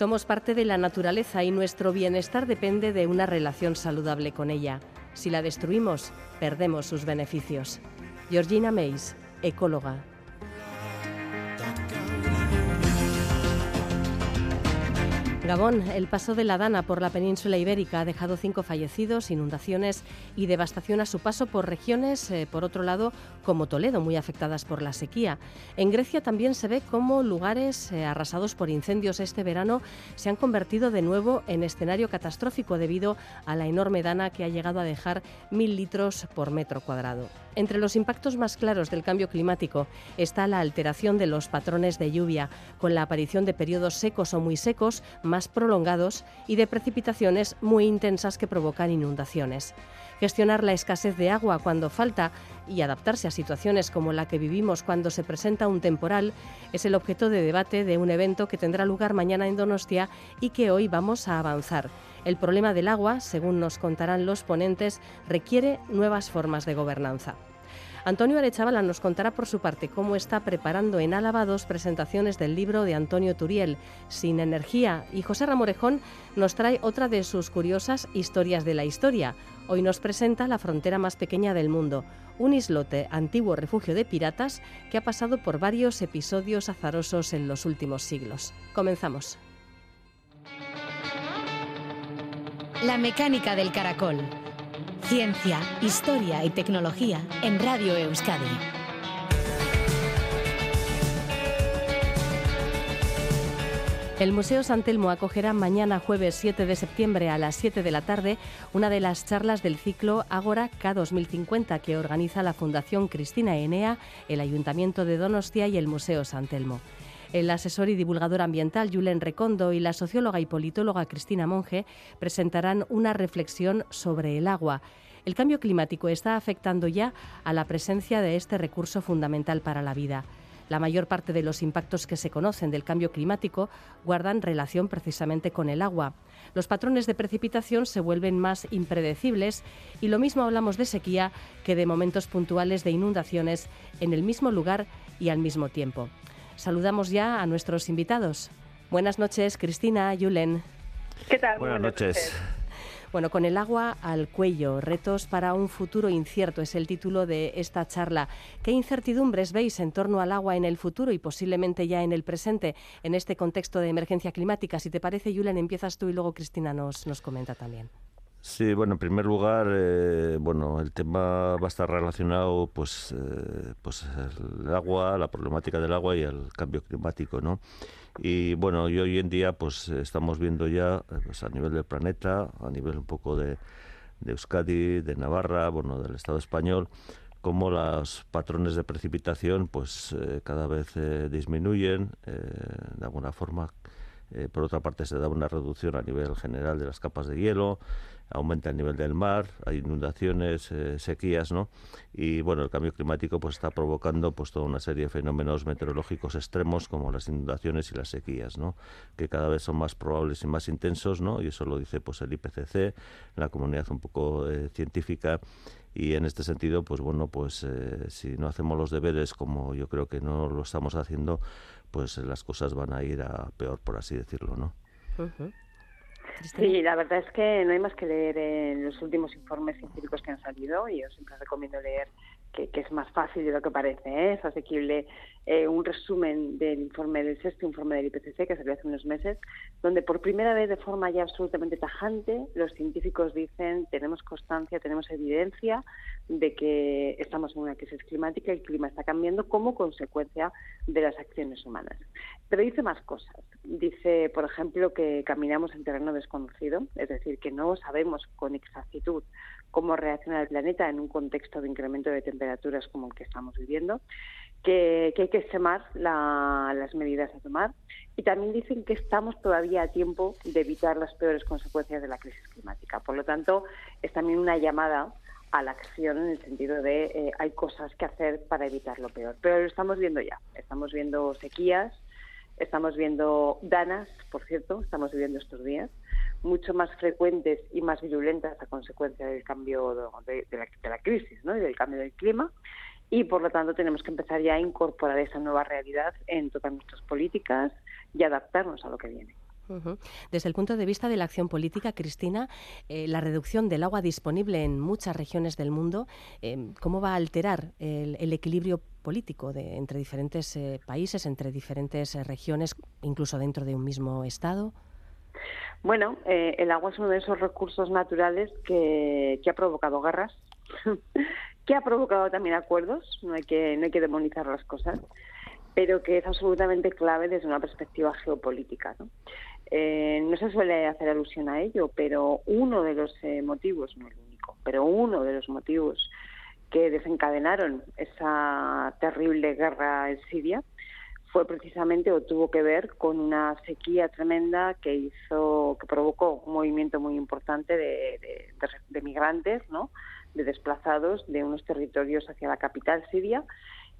Somos parte de la naturaleza y nuestro bienestar depende de una relación saludable con ella. Si la destruimos, perdemos sus beneficios. Georgina Meis, ecóloga. Gabón, el paso de la Dana por la península ibérica ha dejado cinco fallecidos, inundaciones y devastación a su paso por regiones, eh, por otro lado, como Toledo, muy afectadas por la sequía. En Grecia también se ve cómo lugares eh, arrasados por incendios este verano se han convertido de nuevo en escenario catastrófico debido a la enorme Dana que ha llegado a dejar mil litros por metro cuadrado. Entre los impactos más claros del cambio climático está la alteración de los patrones de lluvia, con la aparición de periodos secos o muy secos, más prolongados y de precipitaciones muy intensas que provocan inundaciones. Gestionar la escasez de agua cuando falta y adaptarse a situaciones como la que vivimos cuando se presenta un temporal es el objeto de debate de un evento que tendrá lugar mañana en Donostia y que hoy vamos a avanzar. El problema del agua, según nos contarán los ponentes, requiere nuevas formas de gobernanza. Antonio Arechavala nos contará por su parte cómo está preparando en Álava dos presentaciones del libro de Antonio Turiel, Sin Energía, y José Ramorejón nos trae otra de sus curiosas historias de la historia. Hoy nos presenta la frontera más pequeña del mundo, un islote, antiguo refugio de piratas, que ha pasado por varios episodios azarosos en los últimos siglos. Comenzamos. La mecánica del caracol Ciencia, historia y tecnología en Radio Euskadi. El Museo San Telmo acogerá mañana jueves 7 de septiembre a las 7 de la tarde una de las charlas del ciclo Ágora K 2050 que organiza la Fundación Cristina Enea, el Ayuntamiento de Donostia y el Museo San Telmo. El asesor y divulgador ambiental Julen Recondo y la socióloga y politóloga Cristina Monge presentarán una reflexión sobre el agua. El cambio climático está afectando ya a la presencia de este recurso fundamental para la vida. La mayor parte de los impactos que se conocen del cambio climático guardan relación precisamente con el agua. Los patrones de precipitación se vuelven más impredecibles y lo mismo hablamos de sequía que de momentos puntuales de inundaciones en el mismo lugar y al mismo tiempo. Saludamos ya a nuestros invitados. Buenas noches, Cristina, Yulen. ¿Qué tal? Buenas, noches. Bueno, con el agua al cuello, retos para un futuro incierto es el título de esta charla. ¿Qué incertidumbres veis en torno al agua en el futuro y posiblemente ya en el presente en este contexto de emergencia climática? Si te parece, Yulen, empiezas tú y luego Cristina nos, nos comenta también. Sí, bueno, en primer lugar, eh, bueno, el tema va a estar relacionado, pues, eh, pues el agua, la problemática del agua y el cambio climático, ¿no? Y bueno, y hoy en día, pues, estamos viendo ya, eh, pues, a nivel del planeta, a nivel un poco de, de Euskadi, de Navarra, bueno, del Estado español, cómo los patrones de precipitación, pues, cada vez disminuyen, de alguna forma. por otra parte, se da una reducción a nivel general de las capas de hielo aumenta el nivel del mar, hay inundaciones, eh, sequías, ¿no? Y bueno, el cambio climático pues está provocando pues toda una serie de fenómenos meteorológicos extremos como las inundaciones y las sequías, ¿no? Que cada vez son más probables y más intensos, ¿no? Y eso lo dice pues el IPCC, la comunidad un poco eh, científica y en este sentido pues bueno pues eh, si no hacemos los deberes como yo creo que no lo estamos haciendo pues las cosas van a ir a peor por así decirlo no Sí, la verdad es que no hay más que leer en los últimos informes científicos que han salido y yo siempre recomiendo leer que, es más fácil de lo que parece, ¿eh? es asequible eh, un resumen del informe del sexto informe del IPCC que salió hace unos meses, donde por primera vez de forma ya absolutamente tajante los científicos dicen tenemos constancia, tenemos evidencia de que estamos en una crisis climática y el clima está cambiando como consecuencia de las acciones humanas. Pero dice más cosas. Dice, por ejemplo, que caminamos en terreno desconocido, es decir, que no sabemos con exactitud cómo reacciona el planeta en un contexto de incremento de temperaturas como el que estamos viviendo, que, hay que extremar las medidas a tomar y también dicen que estamos todavía a tiempo de evitar las peores consecuencias de la crisis climática. Por lo tanto, es también una llamada a la acción en el sentido de eh, hay cosas que hacer para evitar lo peor. Pero lo estamos viendo ya. Estamos viendo sequías, estamos viendo danas, por cierto, estamos viviendo estos días, mucho más frecuentes y más virulentas a consecuencia del cambio de, la, de la, crisis ¿no? y del cambio del clima y por lo tanto tenemos que empezar ya a incorporar esa nueva realidad en todas nuestras políticas y adaptarnos a lo que viene. Desde el punto de vista de la acción política, Cristina, eh, la reducción del agua disponible en muchas regiones del mundo, eh, ¿cómo va a alterar el, equilibrio político de, entre diferentes eh, países, entre diferentes regiones, incluso dentro de un mismo Estado? Bueno, el agua es uno de esos recursos naturales que, que ha provocado guerras, que ha provocado también acuerdos, no hay que, no hay que demonizar las cosas, pero que es absolutamente clave desde una perspectiva geopolítica. ¿no? Eh, no se suele hacer alusión a ello, pero uno de los eh, motivos, no el único, pero uno de los motivos que desencadenaron esa terrible guerra en Siria fue precisamente o tuvo que ver con una sequía tremenda que hizo que provocó un movimiento muy importante de, de migrantes, ¿no? de desplazados de unos territorios hacia la capital siria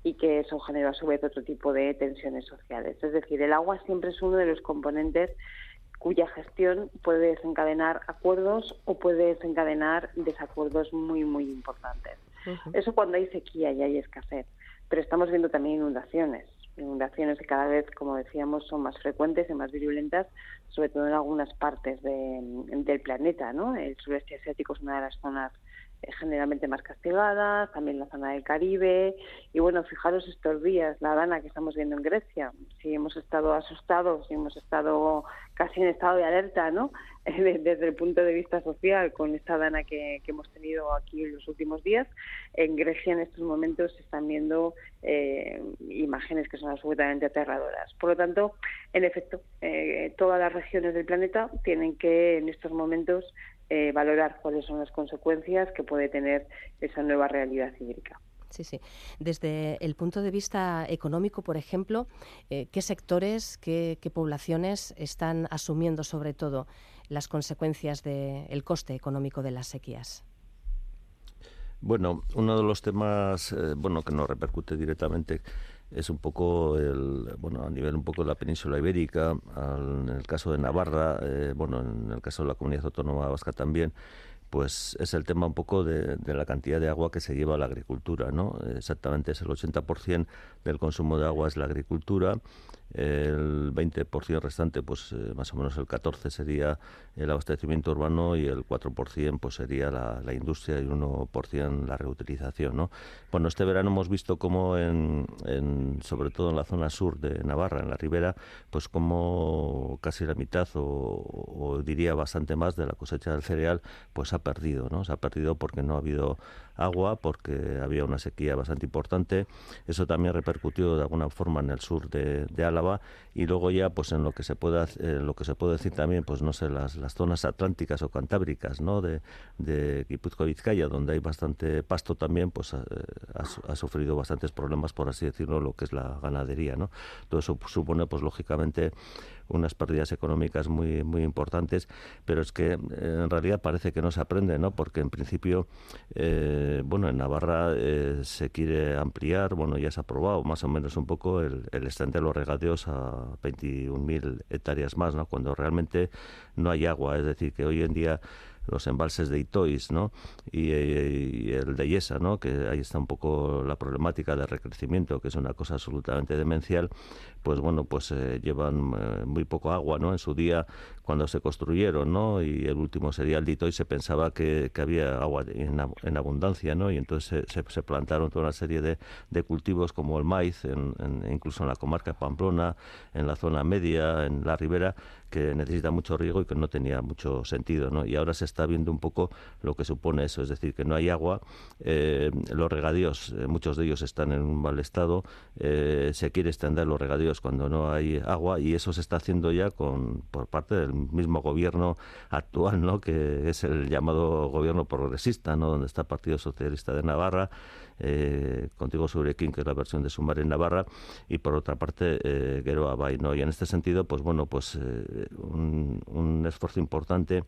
y que eso generó a su vez otro tipo de tensiones sociales. Es decir, el agua siempre es uno de los componentes cuya gestión puede desencadenar acuerdos o puede desencadenar desacuerdos muy, muy importantes. Eso cuando hay sequía y hay escasez. Pero estamos viendo también inundaciones. Inundaciones que cada vez, como decíamos, son más frecuentes y más virulentas, sobre todo en algunas partes del planeta. ¿no? El sureste asiático es una de las zonas generalmente más castigadas, también la zona del Caribe. Y bueno, fijaros estos días, la dana que estamos viendo en Grecia, si hemos estado asustados, si hemos estado casi en estado de alerta, ¿no? Desde el punto de vista social, con esta dana que, hemos tenido aquí en los últimos días, en Grecia en estos momentos se están viendo eh, imágenes que son absolutamente aterradoras. Por lo tanto, en efecto, eh, todas las regiones del planeta tienen que en estos momentos eh, valorar cuáles son las consecuencias que puede tener esa nueva realidad hídrica. Sí, sí. Desde el punto de vista económico, por ejemplo, eh, ¿qué sectores, qué, poblaciones están asumiendo sobre todo las consecuencias del coste económico de las sequías? Bueno, uno de los temas eh, bueno que nos repercute directamente es un poco el, bueno a nivel un poco de la península ibérica en el caso de Navarra eh, bueno en el caso de la comunidad autónoma vasca también pues es el tema un poco de, de, la cantidad de agua que se lleva a la agricultura, ¿no? Exactamente es el 80% del consumo de agua es la agricultura el 20% restante, pues eh, más o menos el 14% sería el abastecimiento urbano y el 4% pues sería la, industria y el 1% la reutilización. ¿no? Bueno, este verano hemos visto como en, sobre todo en la zona sur de Navarra, en la ribera, pues como casi la mitad o, diría bastante más de la cosecha del cereal pues ha perdido, ¿no? Se ha perdido porque no ha habido agua, porque había una sequía bastante importante. Eso también repercutió de alguna forma en el sur de, de Álava y luego ya pues en lo que se puede eh, lo que se puede decir también pues no sé las, las zonas atlánticas o cantábricas no de, de Guipúzcoa Vizcaya donde hay bastante pasto también pues ha, sufrido bastantes problemas por así decirlo lo que es la ganadería no todo eso supone pues lógicamente unas pérdidas económicas muy muy importantes pero es que en realidad parece que no se aprende no porque en principio eh, bueno en Navarra eh, se quiere ampliar bueno ya se ha aprobado más o menos un poco el, el de los regadeos a 21.000 hectáreas más no cuando realmente no hay agua es decir que hoy en día los embalses de Itois ¿no? y, el de Yesa, ¿no? que ahí está un poco la problemática de recrecimiento, que es una cosa absolutamente demencial, pues bueno, pues eh, llevan eh, muy poco agua, ¿no? En su día, cuando se construyeron, ¿no? Y el último sería el de Itois, se pensaba que, había agua en, abundancia, ¿no? Y entonces se, plantaron toda una serie de, de cultivos como el maíz, en, incluso en la comarca Pamplona, en la zona media, en la ribera, que necesita mucho riego y que no tenía mucho sentido, ¿no? Y ahora se está viendo un poco lo que supone eso, es decir, que no hay agua, eh, los regadíos, eh, muchos de ellos están en un mal estado, se quiere extender los regadíos cuando no hay agua y eso se está haciendo ya con por parte del mismo gobierno actual, ¿no? Que es el llamado gobierno progresista, ¿no? Donde está el Partido Socialista de Navarra eh, Contigo sobre King, que es la versión de Sumar en Navarra, y por otra parte eh, Guero ¿no? Y en este sentido, pues bueno, pues eh, un, esfuerzo importante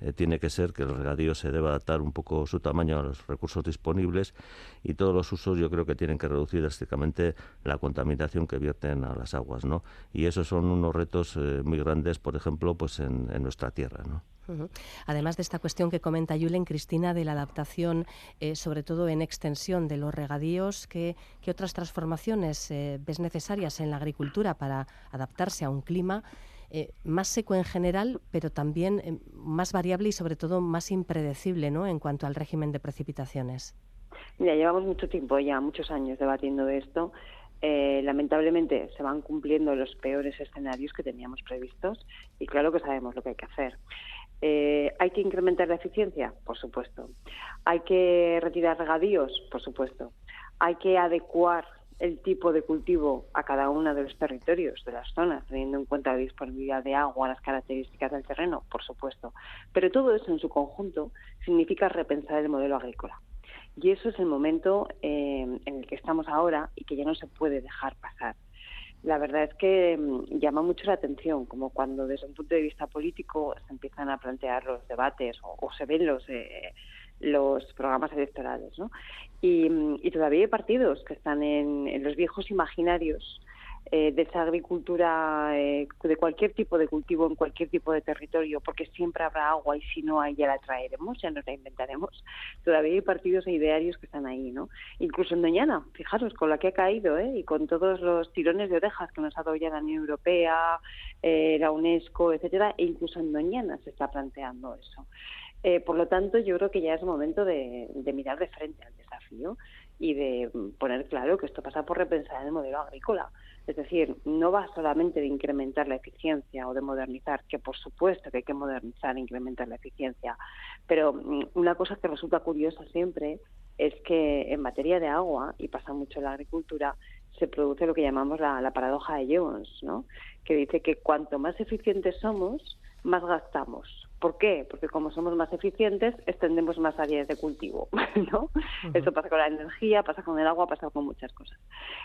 eh, tiene que ser que el regadío se deba adaptar un poco su tamaño a los recursos disponibles y todos los usos yo creo que tienen que reducir drásticamente la contaminación que vierten a las aguas, ¿no? Y esos son unos retos eh, muy grandes, por ejemplo, pues en, nuestra tierra, ¿no? Además de esta cuestión que comenta Yulen, Cristina, de la adaptación, eh, sobre todo en extensión de los regadíos, ¿qué, otras transformaciones ves necesarias en la agricultura para adaptarse a un clima eh, más seco en general, pero también eh, más variable y sobre todo más impredecible ¿no? en cuanto al régimen de precipitaciones. Mira, llevamos mucho tiempo ya, muchos años debatiendo de esto. Eh, lamentablemente se van cumpliendo los peores escenarios que teníamos previstos y claro que sabemos lo que hay que hacer. ¿Hay que incrementar la eficiencia? Por supuesto. ¿Hay que retirar regadíos? Por supuesto. ¿Hay que adecuar el tipo de cultivo a cada uno de los territorios, de las zonas, teniendo en cuenta la disponibilidad de agua, las características del terreno, por supuesto. Pero todo eso en su conjunto significa repensar el modelo agrícola. Y eso es el momento eh, en el que estamos ahora y que ya no se puede dejar pasar. La verdad es que mm, llama mucho la atención, como cuando desde un punto de vista político se empiezan a plantear los debates o, se ven los... Eh, los programas electorales. ¿no? Y, todavía hay partidos que están en, los viejos imaginarios eh, de esa agricultura, eh, de cualquier tipo de cultivo en cualquier tipo de territorio, porque siempre habrá agua y si no hay ya la traeremos, ya nos la inventaremos. Todavía hay partidos e idearios que están ahí, ¿no? Incluso en Doñana, fijaros, con la que ha caído, ¿eh? Y con todos los tirones de orejas que nos ha dado ya la Unión Europea, eh, la UNESCO, etcétera, e incluso en Doñana se está planteando eso. Eh, por lo tanto, yo creo que ya es momento de, mirar de frente al desafío y de poner claro que esto pasa por repensar el modelo agrícola. Es decir, no va solamente de incrementar la eficiencia o de modernizar, que por supuesto que hay que modernizar e incrementar la eficiencia, pero mm, una cosa que resulta curiosa siempre es que en materia de agua, y pasa mucho en la agricultura, se produce lo que llamamos la, la paradoja de Jones, ¿no? que dice que cuanto más eficientes somos, más gastamos. ¿Por qué? Porque como somos más eficientes, extendemos más áreas de cultivo, ¿no? Eso pasa con la energía, pasa con el agua, pasa con muchas cosas.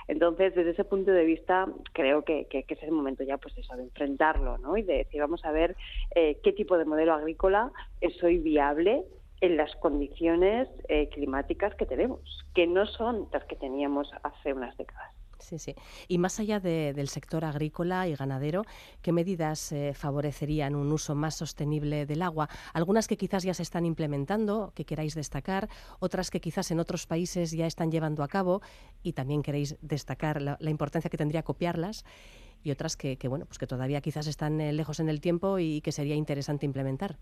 Entonces, desde ese punto de vista, creo que, es el momento ya, pues eso, de enfrentarlo, ¿no? Y de decir, vamos a ver eh, qué tipo de modelo agrícola es hoy viable en las condiciones eh, climáticas que tenemos, que no son las que teníamos hace unas décadas. Sí, sí. Y más allá del sector agrícola y ganadero, ¿qué medidas eh, favorecerían un uso más sostenible del agua? Algunas que quizás ya se están implementando, que queráis destacar, otras que quizás en otros países ya están llevando a cabo y también queréis destacar la, importancia que tendría copiarlas y otras que, bueno, pues que todavía quizás están eh, lejos en el tiempo y que sería interesante implementar.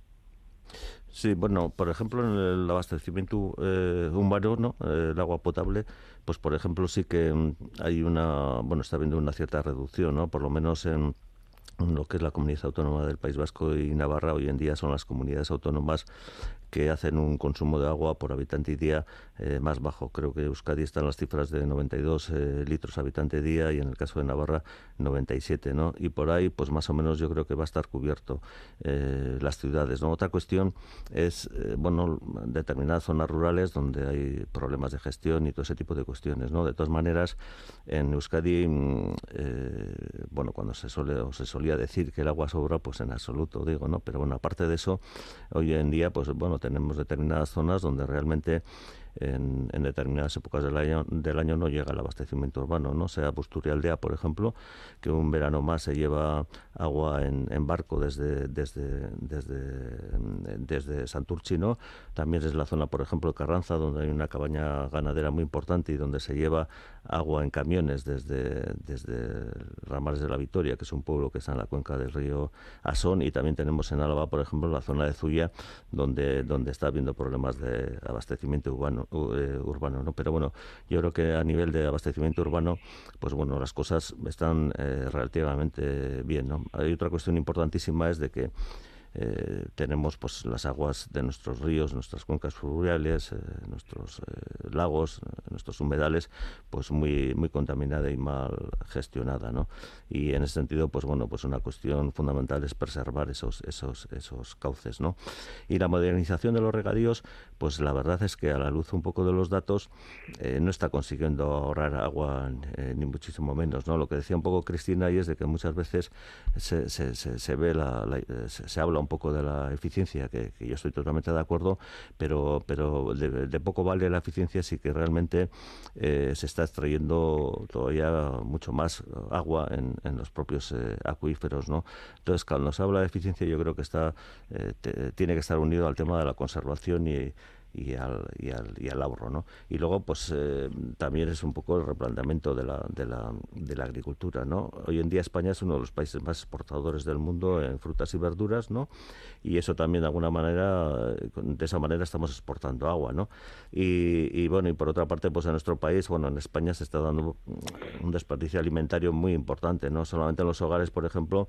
Sí, bueno, por ejemplo, en el abastecimiento eh, humano, ¿no? Eh, el agua potable, pues por ejemplo sí que mm, hay una, bueno, está habiendo una cierta reducción, ¿no? Por lo menos en lo que es la comunidad autónoma del País Vasco y Navarra hoy en día son las comunidades autónomas que hacen un consumo de agua por habitante y día eh, más bajo. Creo que Euskadi está en las cifras de 92 eh, litros habitante día y en el caso de Navarra 97, ¿no? Y por ahí, pues más o menos yo creo que va a estar cubierto eh, las ciudades. Otra cuestión es, bueno, determinadas zonas rurales donde hay problemas de gestión y todo ese tipo de cuestiones, ¿no? De todas maneras, en Euskadi, mm, bueno, cuando se solía decir que el agua sobra, pues en absoluto digo, ¿no? Pero bueno, aparte de eso, hoy en día, pues bueno, tenemos determinadas zonas donde realmente en, determinadas épocas del año, del año no llega el abastecimiento urbano, ¿no? Sea Busturialdea, por ejemplo, que un verano más se lleva agua en, barco desde, desde, desde, desde Santurchi. También es la zona, por ejemplo, de Carranza, donde hay una cabaña ganadera muy importante y donde se lleva agua en camiones desde, desde Ramales de la Victoria, que es un pueblo que está en la cuenca del río Asón, y también tenemos en Álava, por ejemplo, la zona de Zuya, donde, donde está habiendo problemas de abastecimiento urbano, urbano, ¿no? Pero bueno, yo creo que a nivel de abastecimiento urbano, pues bueno, las cosas están eh, relativamente bien, ¿no? Hay otra cuestión importantísima es de que eh, tenemos pues las aguas de nuestros ríos, nuestras cuencas fluviales, eh, nuestros eh, lagos, nuestros humedales, pues muy muy contaminada y mal gestionada, ¿no? Y en ese sentido, pues bueno, pues una cuestión fundamental es preservar esos esos esos cauces, ¿no? Y la modernización de los regadíos, pues la verdad es que a la luz un poco de los datos no está consiguiendo ahorrar agua ni muchísimo menos, ¿no? Lo que decía un poco Cristina y es de que muchas veces se, se, se, ve la, se, habla un poco de la eficiencia, que, yo estoy totalmente de acuerdo, pero, pero de, poco vale la eficiencia si que realmente eh, se está extrayendo todavía mucho más agua en, los propios eh, acuíferos, ¿no? Entonces, cuando se habla de eficiencia, yo creo que está eh, tiene que estar unido al tema de la conservación y y al, y al, y al ahorro. ¿no? Y luego, pues eh, también es un poco el replanteamiento de la, de, la, de la agricultura. ¿no? Hoy en día España es uno de los países más exportadores del mundo en frutas y verduras, ¿no? y eso también de alguna manera, de esa manera estamos exportando agua. ¿no? Y, y bueno, y por otra parte, pues en nuestro país, bueno, en España se está dando un desperdicio alimentario muy importante, no solamente en los hogares, por ejemplo,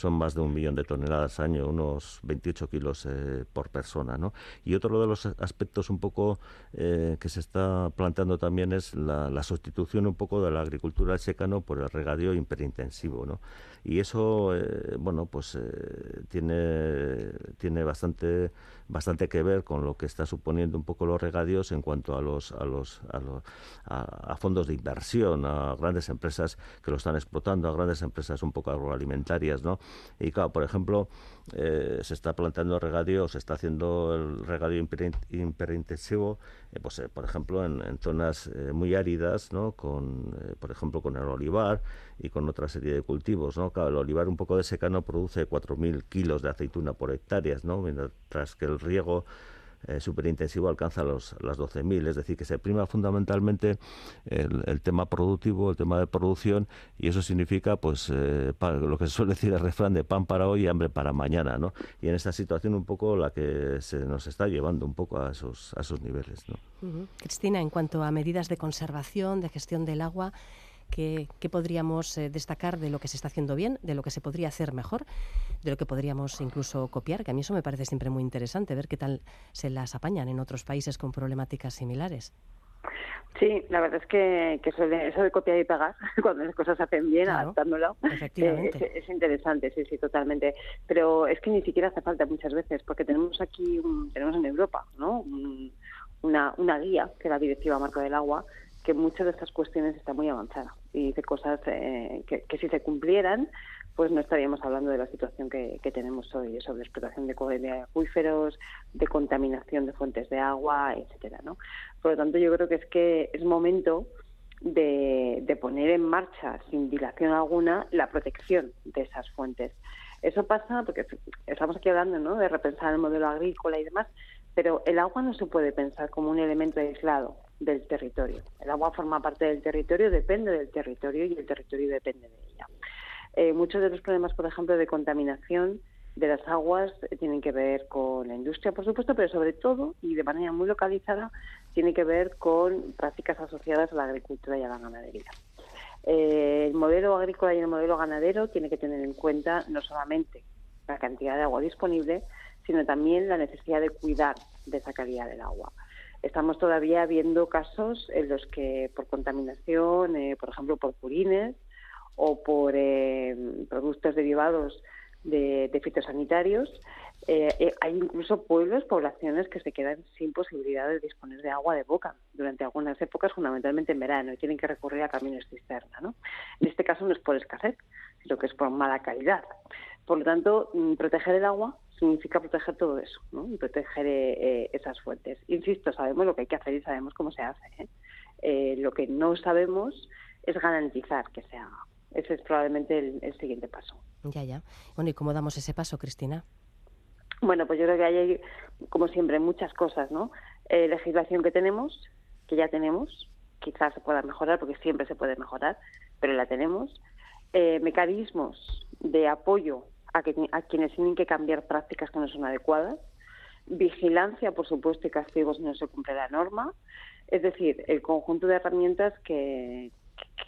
son más de un millón de toneladas al año, unos 28 kilos eh, por persona. ¿no? Y otro de los aspectos un poco eh, que se está planteando también es la, sustitución un poco de la agricultura secano por el regadío hiperintensivo. ¿no? Y eso, eh, bueno, pues tiene, tiene bastante, bastante que ver con lo que está suponiendo un poco los regadíos en cuanto a los, a los, a, los, a fondos de inversión, a grandes empresas que lo están explotando, a grandes empresas un poco agroalimentarias, ¿no? Y claro, por ejemplo, eh, se está planteando regadío, se está haciendo el regadío hiperintensivo, eh, pues, eh, por ejemplo, en, zonas muy áridas, ¿no? Con, por ejemplo, con el olivar y con otra serie de cultivos, ¿no? Claro, el olivar un poco de secano produce 4.000 kilos de aceituna por hectáreas, ¿no? Mientras que el riego eh, superintensivo alcanza los, las 12.000. Es decir, que se prima fundamentalmente el, tema productivo, el tema de producción, y eso significa pues eh, lo que se suele decir el refrán de pan para hoy y hambre para mañana. ¿no? Y en esta situación un poco la que se nos está llevando un poco a esos, a esos niveles. Cristina, en cuanto a medidas de conservación, de gestión del agua, ¿Qué, podríamos eh, destacar de lo que se está haciendo bien, de lo que se podría hacer mejor, de lo que podríamos incluso copiar? Que a mí eso me parece siempre muy interesante, ver qué tal se las apañan en otros países con problemáticas similares. Sí, la verdad es que, eso, de, copiar y pegar, cuando las cosas se hacen bien, adaptándolo, eh, es, interesante, sí, sí, totalmente. Pero es que ni siquiera hace falta muchas veces, porque tenemos aquí, tenemos en Europa, ¿no? una, una guía, que es la Directiva Marco del Agua, que muchas de estas cuestiones está muy avanzada y dice cosas eh, que, si se cumplieran, pues no estaríamos hablando de la situación que, tenemos hoy, de, de acuíferos, de contaminación de fuentes de agua, etcétera, ¿no? Por lo tanto, yo creo que es que es momento de, de poner en marcha, sin dilación alguna, la protección de esas fuentes. Eso pasa porque estamos aquí hablando ¿no? de repensar el modelo agrícola y demás, pero el agua no se puede pensar como un elemento aislado del territorio. El agua forma parte del territorio, depende del territorio y el territorio depende de ella. Eh, muchos de los problemas, por ejemplo, de contaminación de las aguas eh, tienen que ver con la industria, por supuesto, pero sobre todo y de manera muy localizada tiene que ver con prácticas asociadas a la agricultura y a la ganadería. Eh, el modelo agrícola y el modelo ganadero tiene que tener en cuenta no solamente la cantidad de agua disponible, sino también la necesidad de cuidar de esa calidad del agua. Estamos todavía viendo casos en los que por contaminación, eh, por ejemplo, por purines o por eh, productos derivados de, fitosanitarios, eh, hay incluso pueblos, poblaciones que se quedan sin posibilidad de disponer de agua de boca durante algunas épocas, fundamentalmente en verano, y tienen que recurrir a caminos cisterna. ¿no? En este caso no es por escasez, sino que es por mala calidad. Por lo tanto, mm, proteger el agua significa proteger todo eso, ¿no? Y proteger eh, eh, esas fuentes. Insisto, sabemos lo que hay que hacer y sabemos cómo se hace. ¿eh? eh lo que no sabemos es garantizar que se haga. Ese es probablemente el, siguiente paso. Ya, ya. Bueno, ¿y cómo damos ese paso, Cristina? Bueno, pues yo creo que hay, como siempre, muchas cosas, ¿no? legislación que tenemos, que ya tenemos, quizás se pueda mejorar, porque siempre se puede mejorar, pero la tenemos. mecanismos de apoyo a, quienes tienen que cambiar prácticas que no son adecuadas, vigilancia, por supuesto, y castigos si no se cumple la norma, es decir, el conjunto de herramientas que,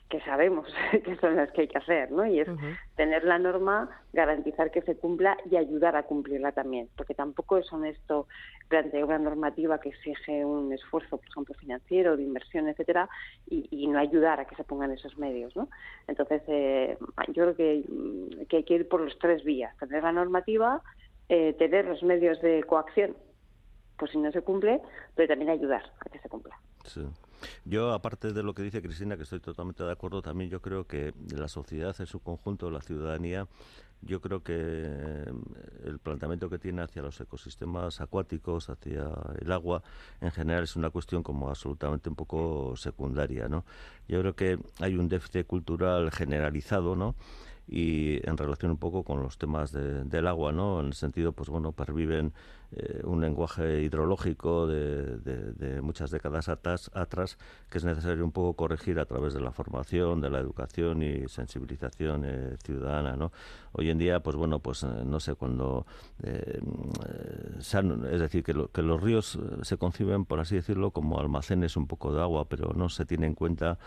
que sabemos que son las que hay que hacer, ¿no? Y es tener la norma, garantizar que se cumpla y ayudar a cumplirla también, porque tampoco es honesto plantear una normativa que exige un esfuerzo, por ejemplo, financiero, de inversión, etcétera, y, no ayudar a que se pongan esos medios, ¿no? Entonces, eh, yo creo que, que, hay que ir por los tres vías: tener la normativa, eh, tener los medios de coacción, pues si no se cumple, pero también ayudar a que se cumpla. Sí. Yo, aparte de lo que dice Cristina, que estoy totalmente de acuerdo, también yo creo que la sociedad en su conjunto, la ciudadanía, yo creo que eh, el planteamiento que tiene hacia los ecosistemas acuáticos, hacia el agua, en general es una cuestión como absolutamente un poco secundaria, ¿no? Yo creo que hay un déficit cultural generalizado, ¿no? Y en relación un poco con los temas del agua, ¿no? En el sentido, pues bueno, perviven eh, un lenguaje hidrológico de, muchas décadas atrás, atrás, que es necesario un poco corregir a través de la formación, de la educación y sensibilización eh, ciudadana, ¿no? Hoy en día, pues bueno, pues eh, no sé, cuando... es decir, que, que los ríos se conciben, por así decirlo, como almacenes un poco de agua, pero no se tiene en cuenta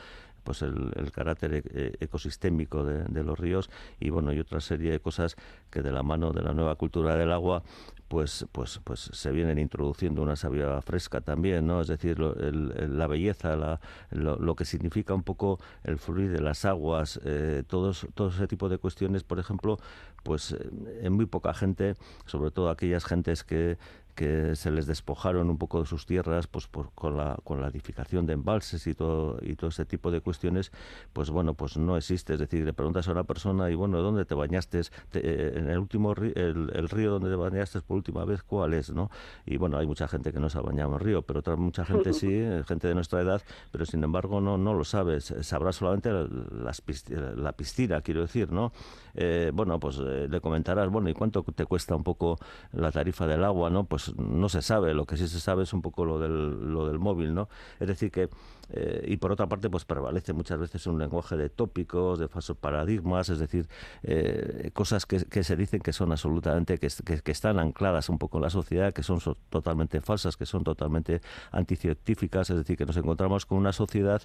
pues el, carácter e, ecosistémico de, los ríos y bueno y otra serie de cosas que de la mano de la nueva cultura del agua pues, pues, pues se vienen introduciendo una sabia fresca también, ¿no? Es decir, la belleza, la, lo, que significa un poco el fluir de las aguas, eh, todos, todo ese tipo de cuestiones, por ejemplo, pues eh, en muy poca gente, sobre todo aquellas gentes que que se les despojaron un poco de sus tierras pues con la con la edificación de embalses y todo y todo ese tipo de cuestiones pues bueno pues no existe. Es decir le preguntas a una persona y bueno dónde te bañaste eh, en el último río, el, río donde te bañaste por última vez cuál es no y bueno hay mucha gente que no se ha bañado en el río pero otra mucha gente sí eh, gente de nuestra edad pero sin embargo no no lo sabes sabrá solamente la piscina quiero decir no eh, bueno pues le comentarás bueno y cuánto te cuesta un poco la tarifa del agua no pues, no se sabe. Lo que sí se sabe es un poco lo del, lo del móvil, ¿no? Es decir que eh, y por otra parte pues prevalece muchas veces un lenguaje de tópicos, de falsos paradigmas, es decir, eh, cosas que, se dicen que son absolutamente, que, que, están ancladas un poco en la sociedad, que son totalmente falsas, que son totalmente anticientíficas, es decir, que nos encontramos con una sociedad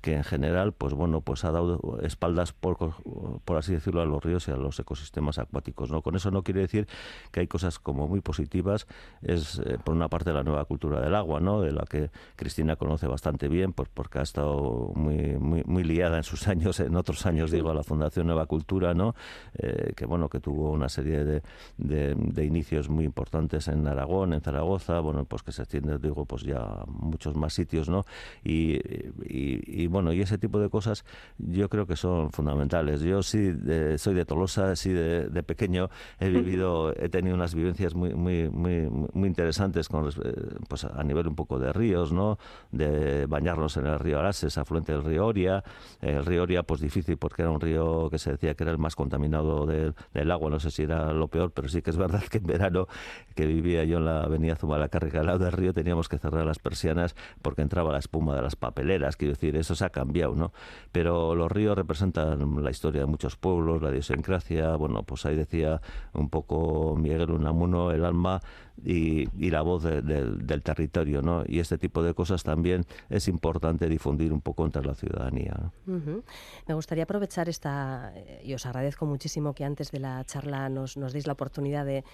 que en general, pues bueno, pues ha dado espaldas por, por así decirlo a los ríos y a los ecosistemas acuáticos, ¿no? Con eso no quiere decir que hay cosas como muy positivas, es eh, por una parte la nueva cultura del agua, ¿no? De la que Cristina conoce bastante bien, pues porque ha estado muy, muy, muy liada en sus años, en otros años, digo, a la Fundación Nueva Cultura, ¿no? Eh, que bueno, que tuvo una serie de, de, inicios muy importantes en Aragón, en Zaragoza, bueno, pues que se extiende, digo, pues ya muchos más sitios, ¿no? Y, y, bueno, y ese tipo de cosas yo creo que son fundamentales. Yo sí soy de Tolosa, sí de, de, pequeño he vivido, he tenido unas vivencias muy, muy, muy, muy interesantes con, eh, pues a nivel un poco de ríos, ¿no? De bañarnos en el río Arases, afluente del río Oria. El río Oria, pues difícil porque era un río que se decía que era el más contaminado del, agua, no sé si era lo peor, pero sí que es verdad que en verano, que vivía yo en la avenida Zumalacárriga, al lado del río, teníamos que cerrar las persianas porque entraba la espuma de las papeleras, quiero decir, eso se ha cambiado, ¿no? Pero los ríos representan la historia de muchos pueblos, la idiosincrasia, bueno, pues ahí decía un poco Miguel Unamuno, el alma y, la voz del territorio, ¿no? Y este tipo de cosas también es importante difundir un poco entre la ciudadanía. Me gustaría aprovechar esta, eh, y os agradezco muchísimo que antes de la charla nos, nos deis la oportunidad de,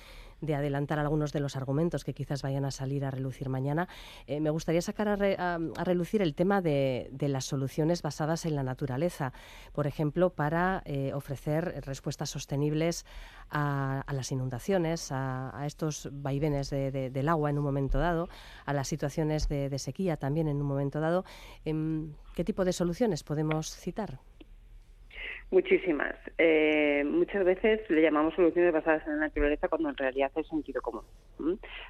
de adelantar algunos de los argumentos que quizás vayan a salir a relucir mañana, eh, me gustaría sacar a, relucir el tema de, las soluciones basadas en la naturaleza, por ejemplo, para eh, ofrecer respuestas sostenibles a, las inundaciones, a, estos vaivenes del agua en un momento dado, a las situaciones de, sequía también en un momento dado. Em, ¿Qué tipo de soluciones podemos citar? Muchísimas. Eh, muchas veces le llamamos soluciones basadas en la naturaleza cuando en realidad es sentido común.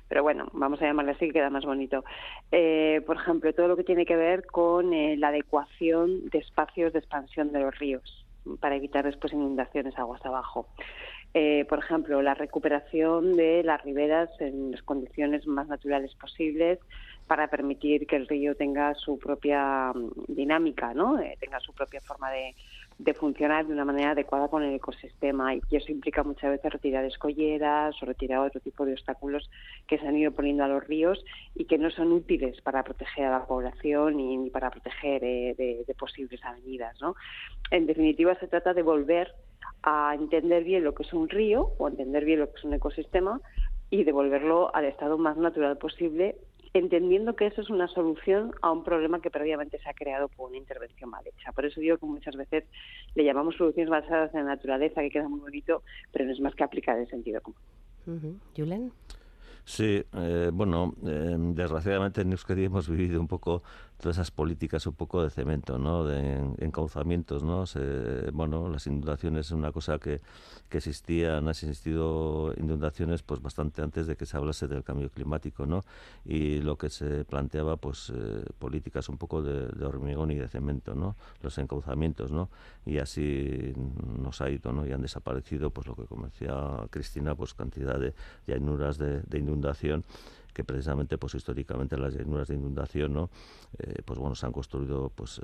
Pero bueno, vamos a llamarle así que queda más bonito. Eh, por ejemplo, todo lo que tiene que ver con eh, la adecuación de espacios de expansión de los ríos para evitar después inundaciones aguas abajo. por ejemplo, la recuperación de las riberas en las condiciones más naturales posibles para permitir que el río tenga su propia mm, dinámica, ¿no? tenga su propia forma de, de funcionar de una manera adecuada con el ecosistema y eso implica muchas veces retirar escolleras o retirar otro tipo de obstáculos que se han ido poniendo a los ríos y que no son útiles para proteger a la población ni, para proteger eh, de, posibles avenidas. ¿no? En definitiva, se trata de volver a entender bien lo que es un río o entender bien lo que es un ecosistema y devolverlo al estado más natural posible entendiendo que eso es una solución a un problema que previamente se ha creado por una intervención mal hecha. Por eso digo que muchas veces le llamamos soluciones basadas en la naturaleza, que queda muy bonito, pero no es más que aplicar el sentido común. Julen. Sí, eh, bueno, eh, desgraciadamente en Euskadi hemos vivido un poco todas esas políticas un poco de cemento, ¿no? De encauzamientos, ¿no? bueno, las inundaciones es una cosa que, que existía, han existido inundaciones pues bastante antes de que se hablase del cambio climático, ¿no? Y lo que se planteaba, pues eh, políticas un poco de, hormigón y de cemento, ¿no? Los encauzamientos, ¿no? Y así nos ha ido, ¿no? Y han desaparecido, pues lo que como decía Cristina, pues cantidad de llanuras de, de inundación que precisamente pues históricamente las llanuras de inundación no eh, pues bueno se han construido pues eh,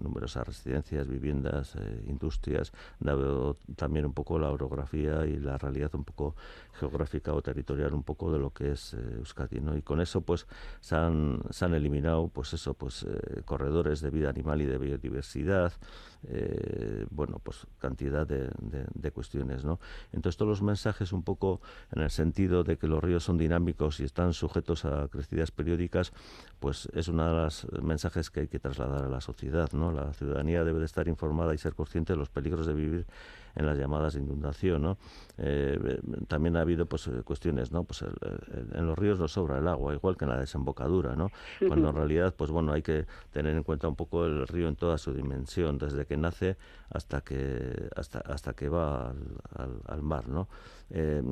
numerosas residencias viviendas eh, industrias. Dado también un poco la orografía y la realidad un poco geográfica o territorial un poco de lo que es Euskadi ¿no? y con eso pues se han, se han eliminado pues eso pues corredores de vida animal y de biodiversidad bueno pues cantidad de, de cuestiones no entonces todos los mensajes un poco en el sentido de que los ríos son dinámicos y están sujetos a crecidas periódicas, pues es uno de los mensajes que hay que trasladar a la sociedad. ¿no? La ciudadanía debe de estar informada y ser consciente de los peligros de vivir en las llamadas de inundación. ¿no? Eh, también ha habido pues, eh, cuestiones, ¿no? pues en los ríos no sobra el agua, igual que en la desembocadura, ¿no? cuando en realidad pues, bueno, hay que tener en cuenta un poco el río en toda su dimensión, desde que nace hasta que, hasta, hasta que va al, al, mar. ¿no? Eh,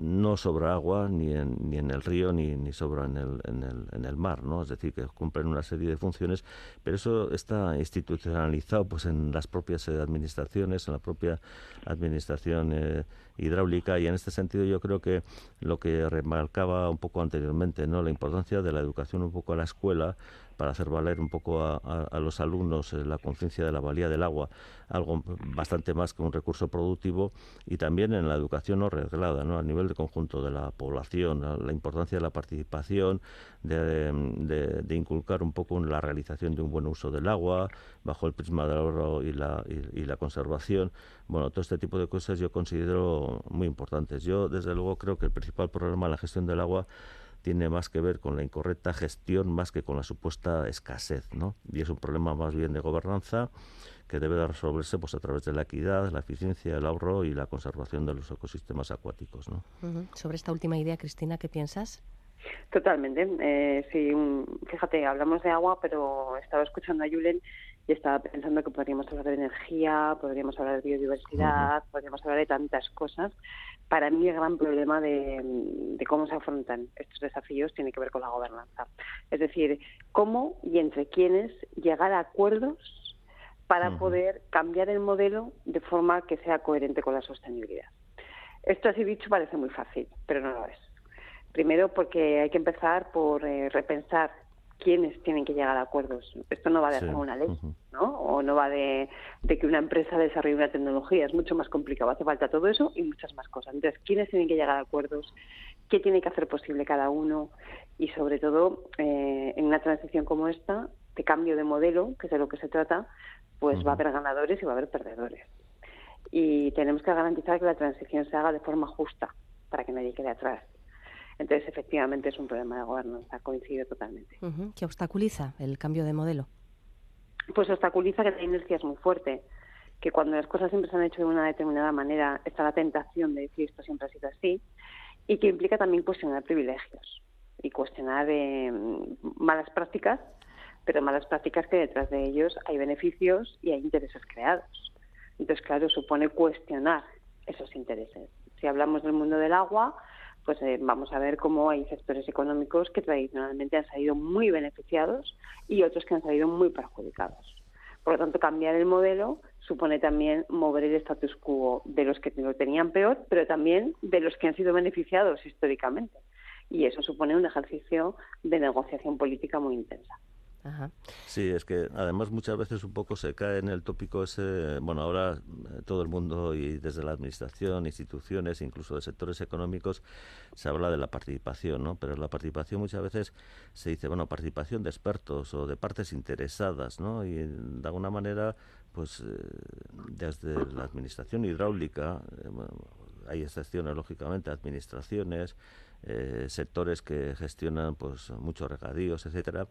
no sobra agua ni en, ni en el río ni, ni sobra en el, en, el, en el mar, ¿no? es decir, que cumplen una serie de funciones, pero eso está institucionalizado pues, en las propias administraciones en la propia administración eh, hidráulica y en este sentido yo creo que lo que remarcaba un poco anteriormente, ¿no? la importancia de la educación un poco a la escuela para hacer valer un poco a, los alumnos eh, la conciencia de la valía del agua, algo bastante más que un recurso productivo, y también en la educación no reglada, ¿no? a nivel de conjunto de la población, la importancia de la participación, de, inculcar un poco la realización de un buen uso del agua, bajo el prisma del ahorro y la, y la conservación. Bueno, todo este tipo de cosas yo considero muy importantes. Yo, desde luego, creo que el principal problema en la gestión del agua tiene más que ver con la incorrecta gestión más que con la supuesta escasez, ¿no? Y es un problema más bien de gobernanza que debe de resolverse pues a través de la equidad, la eficiencia, el ahorro y la conservación de los ecosistemas acuáticos, ¿no? Sobre esta última idea, Cristina, ¿qué piensas? Totalmente. Eh, sí, fíjate, hablamos de agua, pero estaba escuchando a Julen y estaba pensando que podríamos hablar de energía, podríamos hablar de biodiversidad, podríamos hablar de tantas cosas. Para mí el gran problema de, cómo se afrontan estos desafíos tiene que ver con la gobernanza. Es decir, cómo y entre quiénes llegar a acuerdos para poder cambiar el modelo de forma que sea coherente con la sostenibilidad. Esto así dicho parece muy fácil, pero no lo es. Primero porque hay que empezar por eh, repensar quiénes tienen que llegar a acuerdos. Esto no va de hacer una ley, ¿no? O no va de, que una empresa desarrolle una tecnología. Es mucho más complicado. Hace falta todo eso y muchas más cosas. Entonces, ¿quiénes tienen que llegar a acuerdos? ¿Qué tiene que hacer posible cada uno? Y sobre todo, eh, en una transición como esta, de cambio de modelo, que es de lo que se trata, pues va a haber ganadores y va a haber perdedores. Y tenemos que garantizar que la transición se haga de forma justa para que nadie quede atrás. Entonces, efectivamente, es un problema de gobernanza, coincide totalmente. ¿Qué obstaculiza el cambio de modelo? Pues obstaculiza que la inercia es muy fuerte, que cuando las cosas siempre se han hecho de una determinada manera, está la tentación de decir esto siempre ha sido así, y que implica también cuestionar privilegios y cuestionar eh, malas prácticas, pero malas prácticas que detrás de ellos hay beneficios y hay intereses creados. Entonces, claro, supone cuestionar esos intereses. Si hablamos del mundo del agua, pues eh, vamos a ver cómo hay sectores económicos que tradicionalmente han salido muy beneficiados y otros que han salido muy perjudicados. Por lo tanto, cambiar el modelo supone también mover el status quo de los que lo tenían peor, pero también de los que han sido beneficiados históricamente. Y eso supone un ejercicio de negociación política muy intensa. Sí, es que además muchas veces un poco se cae en el tópico ese, bueno, ahora eh, todo el mundo y desde la administración, instituciones, incluso de sectores económicos, se habla de la participación, ¿no? Pero la participación muchas veces se dice, bueno, participación de expertos o de partes interesadas, ¿no? Y de alguna manera, pues eh, desde la administración hidráulica, eh, hay excepciones, lógicamente, administraciones, sectores que gestionan pues muchos regadíos, etcétera,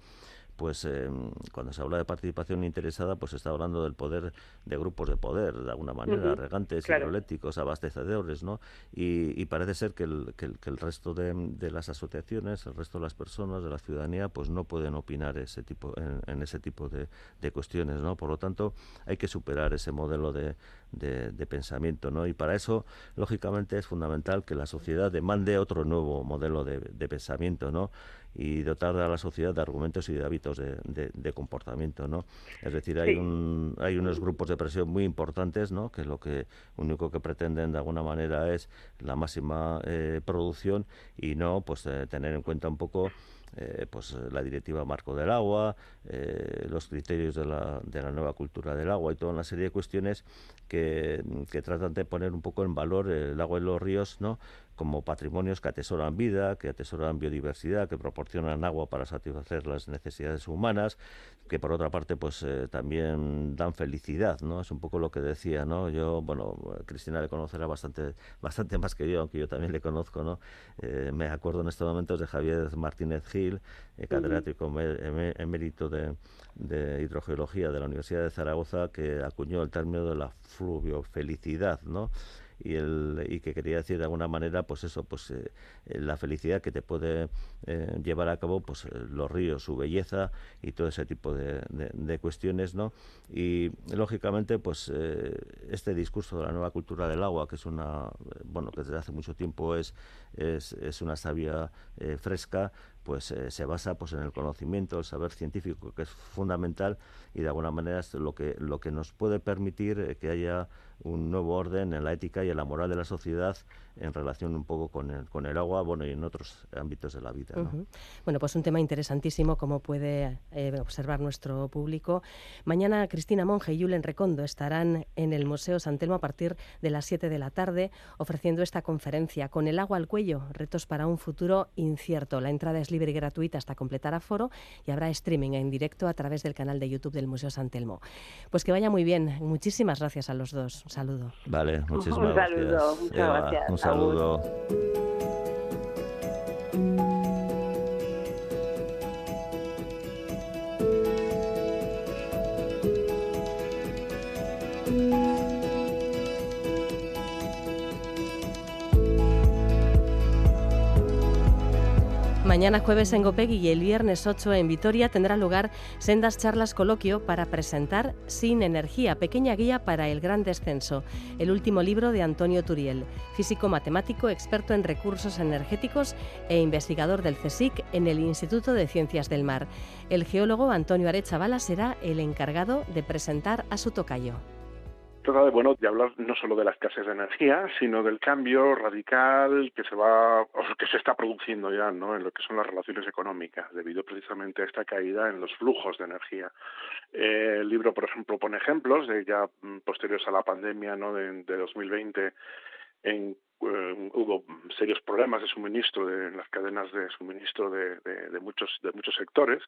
pues em, cuando se habla de participación interesada, pues se está hablando del poder de grupos de poder, de alguna manera, regantes, hidroeléctricos, abastecedores, ¿no? Y, parece ser que el, que el, resto de, las asociaciones, el resto de las personas, de la ciudadanía, pues no pueden opinar ese tipo, en, ese tipo de, de, cuestiones, ¿no? Por lo tanto, hay que superar ese modelo de, de, pensamiento, ¿no? Y para eso, lógicamente, es fundamental que la sociedad demande otro nuevo modelo de, pensamiento, ¿no? y dotar a la sociedad de argumentos y de hábitos de, comportamiento, ¿no? Es decir, hay un, hay unos grupos de presión muy importantes, ¿no? Que lo que único que pretenden de alguna manera es la máxima eh, producción y no, pues eh, tener en cuenta un poco eh, pues la directiva marco del agua, eh, los criterios de la, de la nueva cultura del agua y toda una serie de cuestiones que, que tratan de poner un poco en valor el agua y los ríos, ¿no? Como patrimonios que atesoran vida, que atesoran biodiversidad, que proporcionan agua para satisfacer las necesidades humanas, que por otra parte pues eh, también dan felicidad, ¿no? Es un poco lo que decía, ¿no? Yo, bueno, Cristina le conocerá bastante bastante más que yo, aunque yo también le conozco, ¿no? Eh, me acuerdo en estos momentos de Javier Martínez Gil, eh, catedrático emérito de, de hidrogeología de la Universidad de Zaragoza, que acuñó el término de la fluviofelicidad, ¿no? Y, el, y que quería decir de alguna manera pues eso pues eh, eh, la felicidad que te puede eh, llevar a cabo pues los ríos su belleza y todo ese tipo de, de, cuestiones no y lógicamente pues este discurso de la nueva cultura del agua que es una bueno que desde hace mucho tiempo es es, es una savia fresca pues se basa pues en el conocimiento, el saber científico que es fundamental y de alguna manera es lo que lo que nos puede permitir que haya un nuevo orden en la ética y en la moral de la sociedad en relación un poco con el, con el agua bueno, y en otros ámbitos de la vida. Bueno, pues un tema interesantísimo, como puede eh, observar nuestro público. Mañana Cristina Monge y Julen Recondo estarán en el Museo San Telmo a partir de las 7 de la tarde ofreciendo esta conferencia con el agua al cuello, retos para un futuro incierto. La entrada es libre y gratuita hasta completar aforo y habrá streaming en directo a través del canal de YouTube del Museo San Telmo. Pues que vaya muy bien. Muchísimas gracias a los dos. Un saludo. Vale, muchísimas gracias. Un saludo, muchas gracias. Saludo. Mañana jueves en Gopegui y el viernes 8 en Vitoria tendrá lugar Sendas Charlas Coloquio para presentar Sin Energía, pequeña guía para el gran descenso, el último libro de Antonio Turiel, físico matemático, experto en recursos energéticos e investigador del CSIC en el Instituto de Ciencias del Mar. El geólogo Antonio Arechavala será el encargado de presentar a su tocayo trata de, bueno, de hablar no solo de la escasez de energía, sino del cambio radical que se va, o que se está produciendo ya, ¿no? En lo que son las relaciones económicas, debido precisamente a esta caída en los flujos de energía. Eh, el libro, por ejemplo, pone ejemplos de ya mm, posteriores a la pandemia, ¿no? De, de 2020, en eh, hubo serios problemas de suministro de las cadenas de suministro de, de, muchos de muchos sectores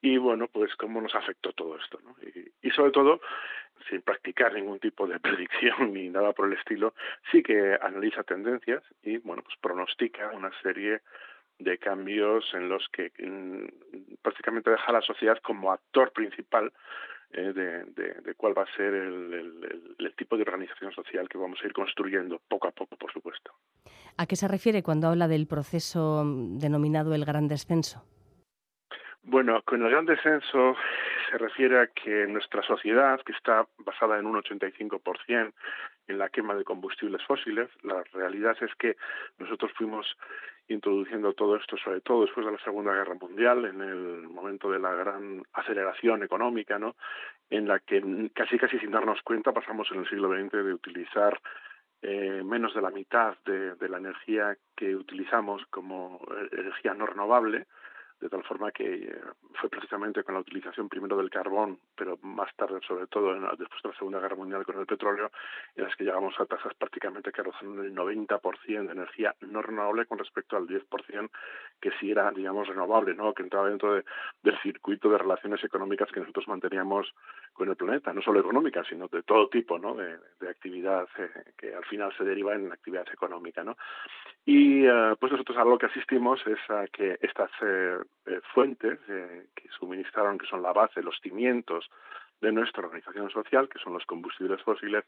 y bueno pues cómo nos afectó todo esto ¿no? y, y, sobre todo sin practicar ningún tipo de predicción ni nada por el estilo sí que analiza tendencias y bueno pues pronostica una serie de cambios en los que mm, prácticamente deja a la sociedad como actor principal eh, de, cuál va a ser el, tipo de organización social que vamos a ir construyendo poco a poco, por supuesto. ¿A qué se refiere cuando habla del proceso denominado el gran descenso? Bueno, con el gran descenso se refiere a que nuestra sociedad, que está basada en un 85% en la quema de combustibles fósiles, la realidad es que nosotros fuimos introduciendo todo esto, sobre todo después de la Segunda Guerra Mundial, en el momento de la gran aceleración económica, ¿no? En la que casi casi sin darnos cuenta pasamos en el siglo XX de utilizar eh, menos de la mitad de, la energía que utilizamos como eh, energía no renovable de tal forma que eh, fue precisamente con la utilización primero del carbón, pero más tarde, sobre todo después de la Segunda Guerra Mundial con el petróleo, en las que llegamos a tasas prácticamente que rozan el 90% de energía no renovable con respecto al 10% que sí era, digamos, renovable, ¿no? que entraba dentro del circuito de relaciones económicas que nosotros manteníamos con el planeta, no solo económicas, sino de todo tipo ¿no? de, actividad eh, que al final se deriva en actividad económica. ¿no? Y eh, pues nosotros a lo que asistimos es a que estas eh, fuentes que suministraron, que son la base, los cimientos de nuestra organización social, que son los combustibles fósiles,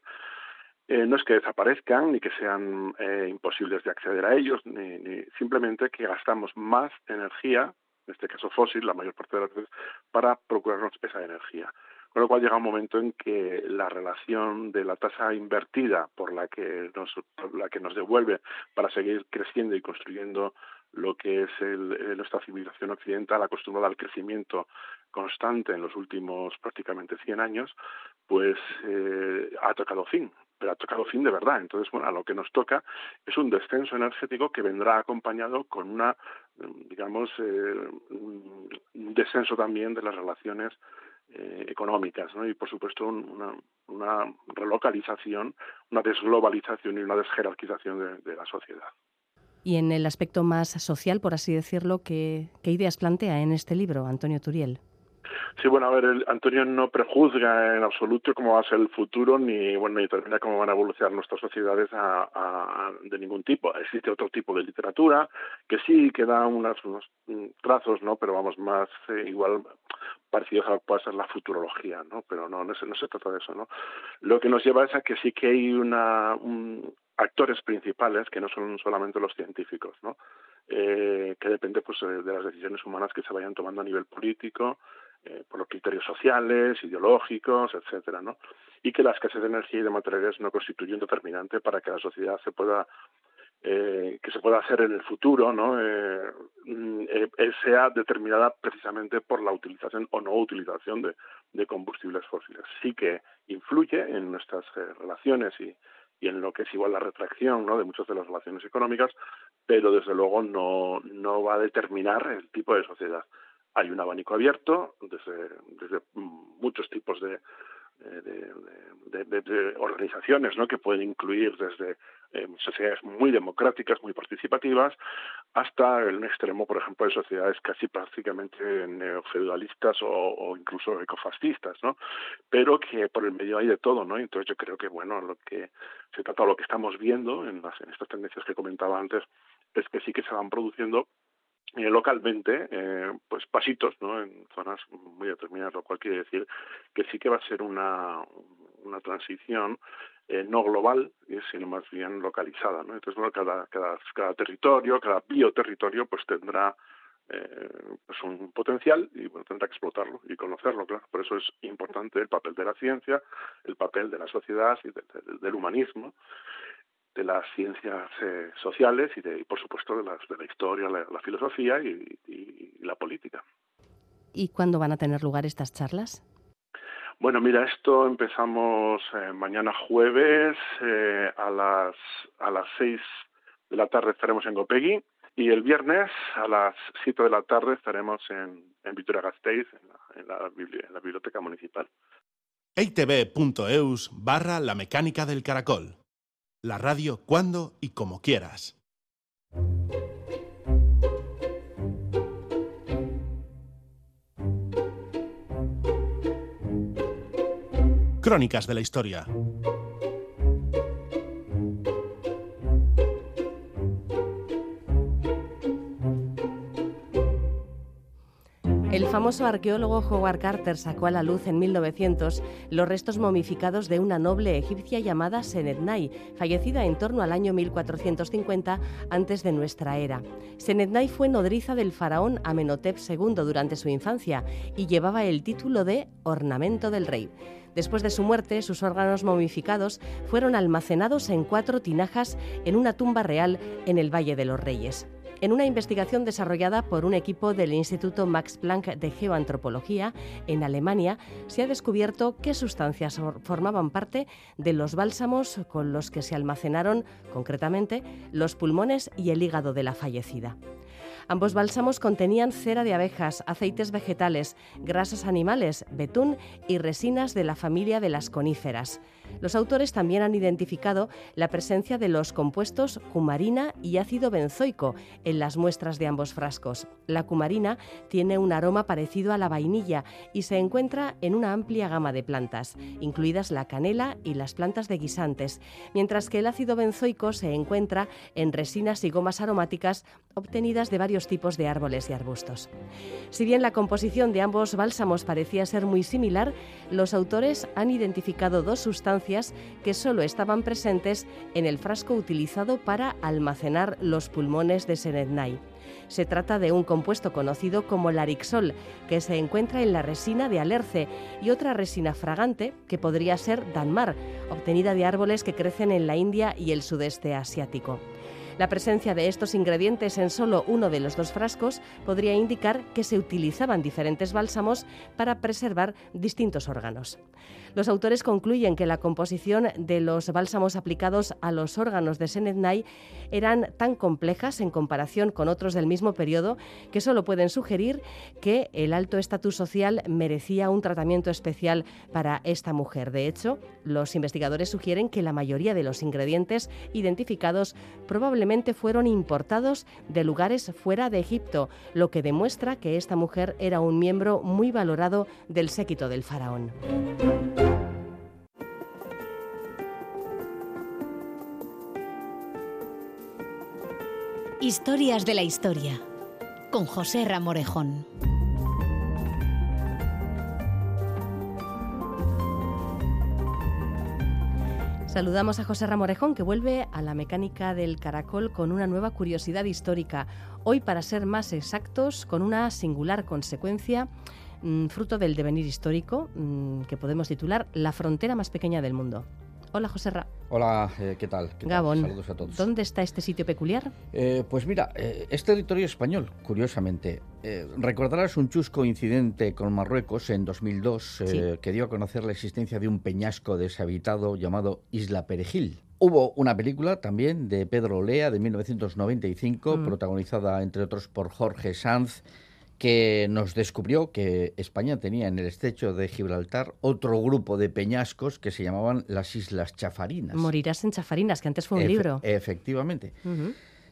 no es que desaparezcan ni que sean imposibles de acceder a ellos, ni, simplemente que gastamos más energía, en este caso fósil, la mayor parte de las veces, para procurarnos esa energía. Con lo cual llega un momento en que la relación de la tasa invertida por la que nos, la que nos devuelve para seguir creciendo y construyendo lo que es el, nuestra civilización occidental acostumbrada al crecimiento constante en los últimos prácticamente 100 años, pues eh, ha tocado fin, pero ha tocado fin de verdad. Entonces, bueno, a lo que nos toca es un descenso energético que vendrá acompañado con una, digamos, eh, un descenso también de las relaciones eh, económicas ¿no? y por supuesto una, una, relocalización, una desglobalización y una desjerarquización de, de, la sociedad. Y en el aspecto más social, por así decirlo, ¿qué, qué ideas plantea en este libro Antonio Turiel? Sí, bueno, a ver, el, Antonio no prejuzga en absoluto cómo va a ser el futuro ni bueno ni determina cómo van a evolucionar nuestras sociedades a, de ningún tipo. Existe otro tipo de literatura que sí que da unos, unos trazos, ¿no? Pero vamos más eh, igual parecidos a puede ser la futurología, ¿no? Pero no, no se, no se trata de eso, ¿no? Lo que nos lleva es a que sí que hay una un, actores principales que no son solamente los científicos, ¿no? Eh, que depende pues de las decisiones humanas que se vayan tomando a nivel político, eh, por los criterios sociales, ideológicos, etcétera, ¿no? Y que la escasez de energía y de materiales no constituye un determinante para que la sociedad se pueda eh, que se pueda hacer en el futuro, ¿no? Eh, mm, eh, sea determinada precisamente por la utilización o no utilización de, combustibles fósiles. Sí que influye en nuestras relaciones y, y en lo que es igual la retracción de muchas de las relaciones económicas, pero desde luego no, no va a determinar el tipo de sociedad hay un abanico abierto desde, desde muchos tipos de, de, organizaciones que pueden incluir desde eh, sociedades muy democráticas, muy participativas, hasta el extremo, por ejemplo, de sociedades casi prácticamente neofeudalistas o, incluso ecofascistas, ¿no? Pero que por el medio hay de todo, ¿no? Entonces yo creo que, bueno, lo que se trata, lo que estamos viendo en, las, en estas tendencias que comentaba antes, es que sí que se van produciendo eh, localmente, eh, pues pasitos, ¿no? En zonas muy determinadas, lo cual quiere decir que sí que va a ser una, una transición eh, no global, sino más bien localizada, ¿no? Entonces, bueno, cada, cada, cada territorio, cada bioterritorio, pues tendrá eh, pues un potencial y bueno, tendrá que explotarlo y conocerlo, claro. Por eso es importante el papel de la ciencia, el papel de la sociedad y del humanismo de las ciencias eh, sociales y, de, por supuesto, de, las, de la historia, la, la filosofía y, y, la política. ¿Y cuándo van a tener lugar estas charlas? Bueno, mira, esto empezamos eh, mañana jueves eh, a las a las seis de la tarde estaremos en Gopegui y el viernes a las siete de la tarde estaremos en, en Vitoria-Gasteiz, en la, en, la, en la biblioteca municipal. barra la mecánica del caracol. La radio cuando y como quieras. Crónicas de la Historia. El famoso arqueólogo Howard Carter sacó a la luz en 1900 los restos momificados de una noble egipcia llamada Senetnai, fallecida en torno al año 1450 antes de nuestra era. Senetnai fue nodriza del faraón Amenhotep II durante su infancia y llevaba el título de ornamento del rey. Después de su muerte, sus órganos momificados fueron almacenados en cuatro tinajas en una tumba real en el Valle de los Reyes. En una investigación desarrollada por un equipo del Instituto Max Planck de Geoantropología en Alemania, se ha descubierto qué sustancias formaban parte de los bálsamos con los que se almacenaron, concretamente, los pulmones y el hígado de la fallecida. Ambos bálsamos contenían cera de abejas, aceites vegetales, grasas animales, betún y resinas de la familia de las coníferas. Los autores también han identificado la presencia de los compuestos cumarina y ácido benzoico en las muestras de ambos frascos. La cumarina tiene un aroma parecido a la vainilla y se encuentra en una amplia gama de plantas, incluidas la canela y las plantas de guisantes, mientras que el ácido benzoico se encuentra en resinas y gomas aromáticas obtenidas de varios tipos de árboles y arbustos. Si bien la composición de ambos bálsamos parecía ser muy similar, los autores han identificado dos sustancias que solo estaban presentes en el frasco utilizado para almacenar los pulmones de Senetnay. Se trata de un compuesto conocido como larixol, que se encuentra en la resina de alerce, y otra resina fragante, que podría ser danmar, obtenida de árboles que crecen en la India y el sudeste asiático. La presencia de estos ingredientes en solo uno de los dos frascos podría indicar que se utilizaban diferentes bálsamos para preservar distintos órganos. Los autores concluyen que la composición de los bálsamos aplicados a los órganos de Senetnay eran tan complejas en comparación con otros del mismo periodo que solo pueden sugerir que el alto estatus social merecía un tratamiento especial para esta mujer. De hecho, los investigadores sugieren que la mayoría de los ingredientes identificados probablemente fueron importados de lugares fuera de Egipto, lo que demuestra que esta mujer era un miembro muy valorado del séquito del faraón. Historias de la historia con José Ramorejón. Saludamos a José Ramorejón que vuelve a la mecánica del caracol con una nueva curiosidad histórica. Hoy, para ser más exactos, con una singular consecuencia fruto del devenir histórico mm, que podemos titular La frontera más pequeña del mundo. Hola, José Ra. Hola, eh, ¿qué tal? Gabón. Saludos a todos. ¿Dónde está este sitio peculiar? Eh, pues mira, eh, es territorio español, curiosamente. recordarás un chusco incidente con Marruecos en 2002 que dio a conocer la existencia de un peñasco deshabitado llamado Isla Perejil. Hubo una película también de Pedro Olea de 1995, mm. protagonizada entre otros por Jorge Sanz que nos descubrió que España tenía en el estrecho de Gibraltar otro grupo de peñascos que se llamaban las Islas Chafarinas. Morirás en Chafarinas, que antes fue un libro. Efectivamente.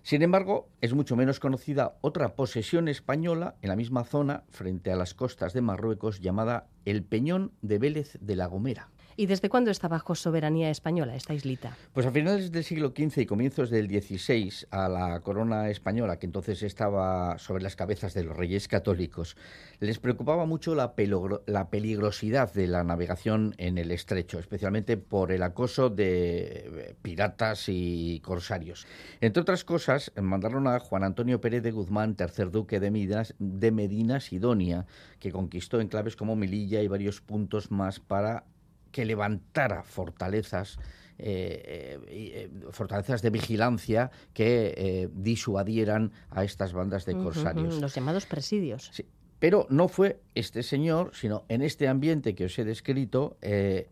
Sin embargo, es mucho menos conocida otra posesión española en la misma zona, frente a las costas de Marruecos, llamada el Peñón de Vélez de la Gomera. ¿Y desde cuándo está bajo soberanía española esta islita? Pues a finales del siglo XV y comienzos del XVI, a la corona española, que entonces estaba sobre las cabezas de los reyes católicos, les preocupaba mucho la, peligrosidad de la navegación en el estrecho, especialmente por el acoso de eh, piratas y corsarios. Entre otras cosas, mandaron a Juan Antonio Pérez de Guzmán, tercer duque de, Medinas, de Medina Sidonia, que conquistó enclaves como Melilla y varios puntos más para que levantara fortalezas eh, eh, eh, fortalezas de vigilancia que disuadieran a estas bandas de corsarios. los llamados presidios. Pero no fue este señor, sino en este ambiente que os he descrito,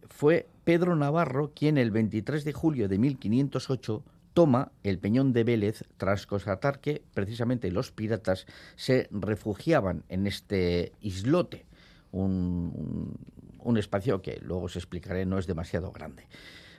fue Pedro Navarro quien el 23 de julio de 1508 toma el Peñón de Vélez tras constatar que precisamente los piratas se refugiaban en este islote, un, un espacio que luego os explicaré no es demasiado grande.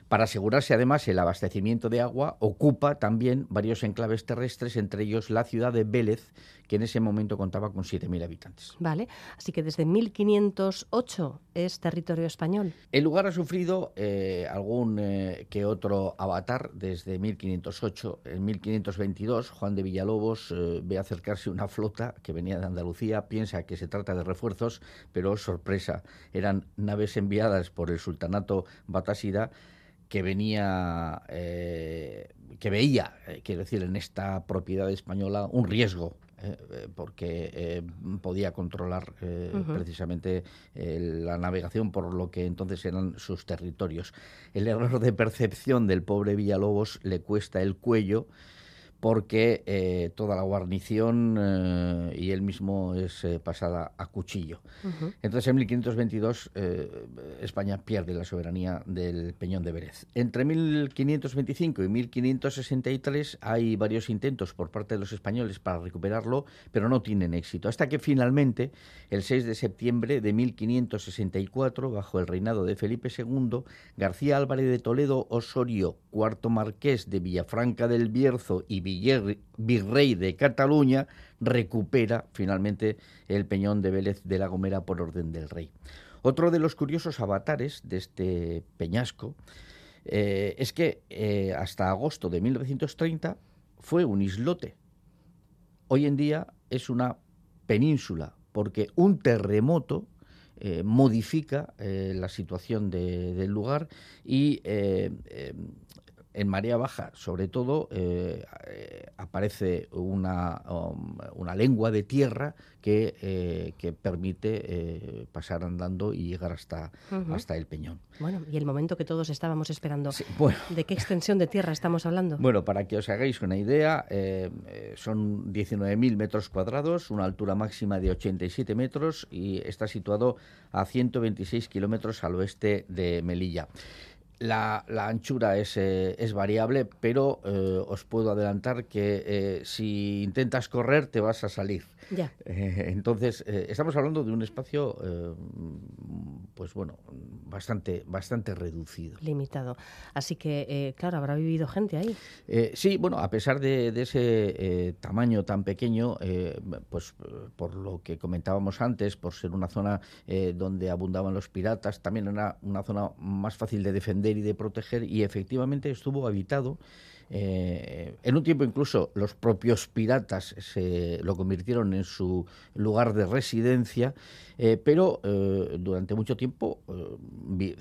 Para asegurarse además el abastecimiento de agua, ocupa también varios enclaves terrestres, entre ellos la ciudad de Vélez, que en ese momento contaba con 7.000 habitantes. Vale, así que desde 1508 es territorio español. El lugar ha sufrido eh, algún eh, que otro avatar desde 1508. En 1522, Juan de Villalobos eh, ve acercarse una flota que venía de Andalucía, piensa que se trata de refuerzos, pero sorpresa, eran naves enviadas por el sultanato Batasida que venía, eh, que veía, eh, quiero decir, en esta propiedad española un riesgo eh, porque podía controlar precisamente la navegación por lo que entonces eran sus territorios. El error de percepción del pobre Villalobos le cuesta el cuello porque eh, toda la guarnición eh, y él mismo es eh, pasada a cuchillo. Entonces, en 1522 España pierde la soberanía del Peñón de Vélez. Entre 1525 y 1563 hay varios intentos por parte de los españoles para recuperarlo, pero no tienen éxito. Hasta que finalmente, el 6 de septiembre de 1564, bajo el reinado de Felipe II, García Álvarez de Toledo Osorio, cuarto marqués de Villafranca del Bierzo y virrey de Cataluña, recupera finalmente el peñón de Vélez de la Gomera por orden del rey. Otro de los curiosos avatares de este peñasco eh, es que eh, hasta agosto de 1930 fue un islote. Hoy en día es una península, porque un terremoto eh, modifica la situación del lugar y en marea baja, sobre todo, eh, eh, aparece una, um, una, lengua de tierra que, eh, que permite pasar andando y llegar hasta, hasta el peñón. Bueno, y el momento que todos estábamos esperando. ¿De qué extensión de tierra estamos hablando? Bueno, para que os hagáis una idea, son 19.000 metros cuadrados, una altura máxima de 87 metros y está situado a 126 kilómetros al oeste de Melilla. La, anchura es, eh, es, variable, pero eh, os puedo adelantar que eh, si intentas correr te vas a salir. Ya. entonces, estamos hablando de un espacio, pues bueno, bastante, bastante reducido. Limitado. Así que, claro, habrá vivido gente ahí. sí, bueno, a pesar de, ese tamaño tan pequeño, pues por lo que comentábamos antes, por ser una zona donde abundaban los piratas, también era una zona más fácil de defender y de proteger y efectivamente estuvo habitado. Eh, en un tiempo incluso los propios piratas se lo convirtieron en su lugar de residencia eh, pero eh, durante mucho tiempo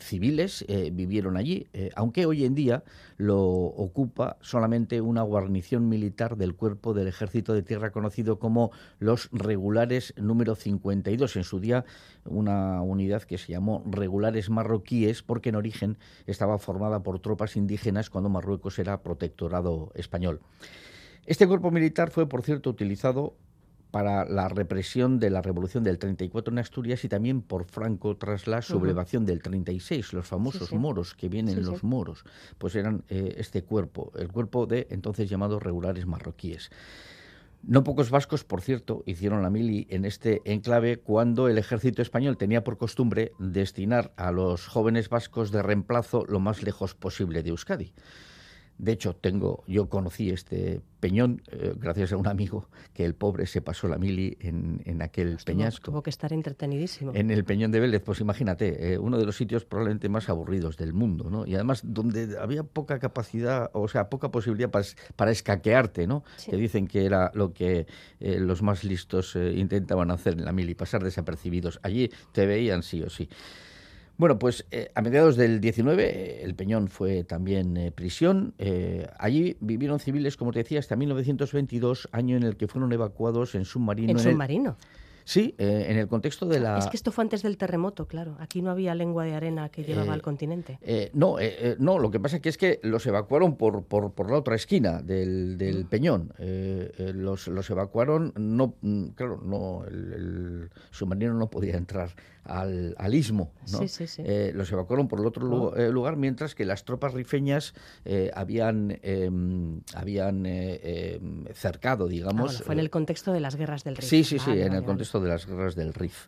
civiles vivieron allí, aunque hoy en día lo ocupa solamente una guarnición militar del cuerpo del ejército de tierra conocido como los regulares número 52. En su día una unidad que se llamó regulares marroquíes porque en origen estaba formada por tropas indígenas cuando Marruecos era protectorado español. Este cuerpo militar fue, por cierto, utilizado para la represión de la revolución del 34 en Asturias y también por Franco tras la sublevación del 36, los famosos moros que vienen los moros, pues eran eh, este cuerpo, el cuerpo de entonces llamados regulares marroquíes. No pocos vascos, por cierto, hicieron la mili en este enclave cuando el ejército español tenía por costumbre destinar a los jóvenes vascos de reemplazo lo más lejos posible de Euskadi. De hecho, tengo, yo conocí este peñón eh, gracias a un amigo que el pobre se pasó la mili en, en aquel pues peñasco. Tuvo que estar entretenidísimo. En el peñón de Vélez, pues imagínate, eh, uno de los sitios probablemente más aburridos del mundo, ¿no? Y además donde había poca capacidad, o sea, poca posibilidad para, para escaquearte, ¿no? Que dicen que era lo que eh, los más listos intentaban hacer en la mili, pasar desapercibidos. Allí te veían sí o sí. Bueno, pues eh, a mediados del 19 eh, el Peñón fue también eh, prisión. allí vivieron civiles, como te decía, hasta 1922, año en el que fueron evacuados en submarino. ¿En, submarino? Sí, eh, en el contexto de la... Es que esto fue antes del terremoto, claro. Aquí no había lengua de arena que llevaba al eh, continente. Eh, no, no, lo que pasa que es que los evacuaron por, por, por la otra esquina del, del mm. Peñón. los, los evacuaron, no, mm, claro, no, el, submarino no podía entrar al, al istmo, ¿no? Sí, sí, sí. los evacuaron por el otro oh. lugar, mientras que las tropas rifeñas habían, em, habían em, cercado, digamos... Ah, fue en el contexto de las guerras del Rif. Sí, sí, sí, en el contexto de las guerras del Rif.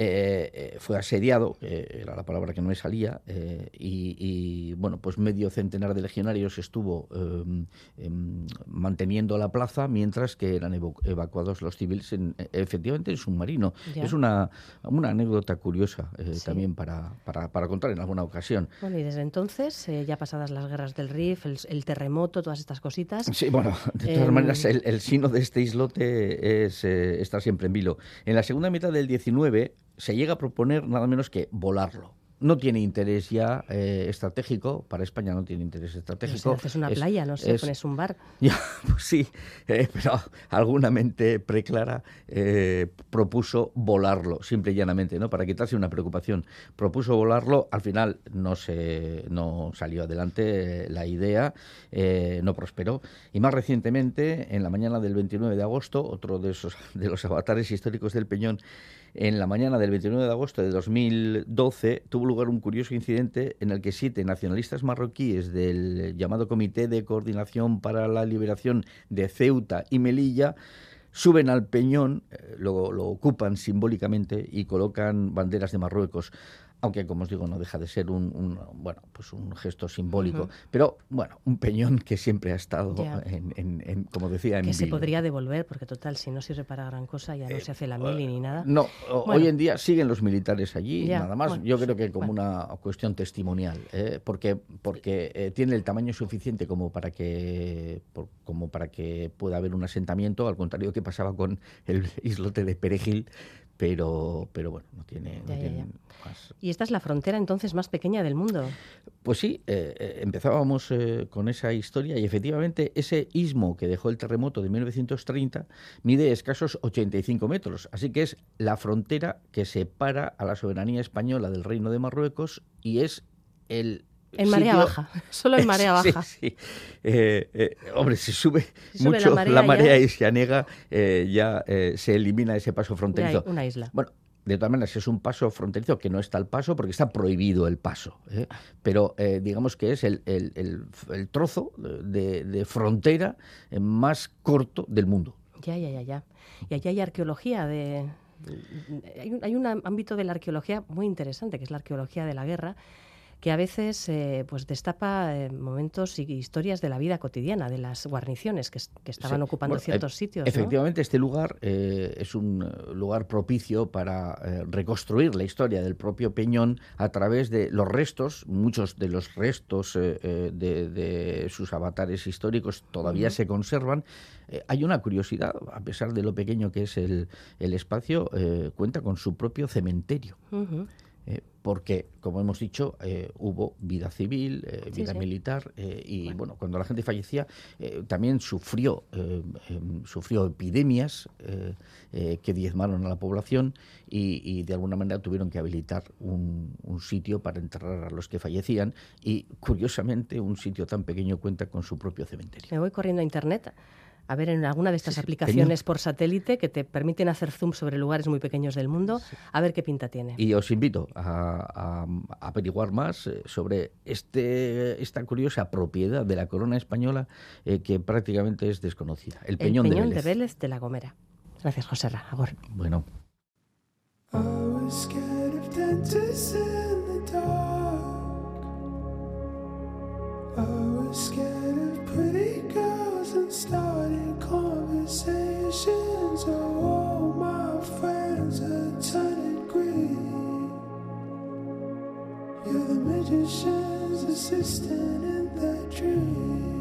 Eh, eh, fue asediado, era la palabra que no me salía, eh, y, bueno, pues medio centenar de legionarios estuvo em, em, manteniendo la plaza mientras que eran evacuados los civiles en, efectivamente en submarino. Es una, una anécdota curiosa también para, para, para, contar en alguna ocasión. Bueno, y desde entonces, ya pasadas las guerras del Rif, el, terremoto, todas estas cositas. Sí, bueno, de todas em, maneras, el, el, sino de este islote es, está siempre en vilo. En la segunda mitad del 19 se llega a proponer nada menos que volarlo. no tiene interés ya eh, estratégico, para España no tiene interés estratégico. es una playa, no sé, pones un bar. Ya, pues sí, eh, pero alguna mente preclara eh, propuso volarlo, simple y llanamente, ¿no? Para quitarse una preocupación. Propuso volarlo, al final no se no salió adelante la idea, no prosperó. Y más recientemente, en la mañana del 29 de agosto, otro de esos de los avatares históricos del Peñón, en la mañana del 29 de agosto de 2012 tuvo lugar un curioso incidente en el que siete nacionalistas marroquíes del llamado Comité de Coordinación para la Liberación de Ceuta y Melilla suben al peñón, eh, lo, lo ocupan simbólicamente y colocan banderas de Marruecos aunque como os digo no deja de ser un, bueno pues un gesto simbólico pero bueno un peñón que siempre ha estado en, como decía en que se podría devolver porque total si no sirve para gran cosa ya no eh, se hace la mili ni nada. no hoy en día siguen los militares allí nada más. yo creo que como una cuestión testimonial ¿eh? porque porque eh, tiene el tamaño suficiente como para que como para que pueda haber un asentamiento al contrario que pasaba con el islote de Perejil pero, pero bueno, no tiene, más. ¿Y esta es la frontera entonces más pequeña del mundo? Pues sí, eh, eh, empezábamos eh, con esa historia y efectivamente ese istmo que dejó el terremoto de 1930 mide escasos 85 metros, así que es la frontera que separa a la soberanía española del Reino de Marruecos y es el en marea baja, solo en marea baja. Sí, eh, eh, hombre, si sube, mucho la marea, y se anega, eh, ya se elimina ese paso fronterizo. una isla. Bueno, de todas maneras, es un paso fronterizo que no está el paso porque está prohibido el paso. Pero digamos que es el, trozo de, frontera más corto del mundo. Ya, ya, ya, ya. Y allí hay arqueología de... Hay un, hay un ámbito de la arqueología muy interesante, que es la arqueología de la guerra, que a veces eh, pues destapa eh, momentos y historias de la vida cotidiana, de las guarniciones que, estaban ocupando e ciertos sitios. Efectivamente, este lugar eh, es un lugar propicio para reconstruir la historia del propio Peñón a través de los restos, muchos de los restos de, sus avatares históricos todavía se conservan. hay una curiosidad, a pesar de lo pequeño que es el, espacio, cuenta con su propio cementerio. Eh, porque, como hemos dicho, eh, hubo vida civil, eh, vida militar, y bueno. cuando la gente fallecía, también sufrió, em, sufrió epidemias que diezmaron a la población y, de alguna manera tuvieron que habilitar un, un, sitio para enterrar a los que fallecían, y curiosamente, un sitio tan pequeño cuenta con su propio cementerio. Me voy corriendo a internet a ver en alguna de estas aplicaciones por satélite que te permiten hacer zoom sobre lugares muy pequeños del mundo, a ver qué pinta tiene. Y os invito a, averiguar más eh, sobre este, esta curiosa propiedad de la corona española eh, que prácticamente es desconocida. El Peñón, de, Vélez. de La Gomera. Gracias, José Ra. Bueno. and conversations. of all my friends are turning green. You're the magician's assistant in that dream.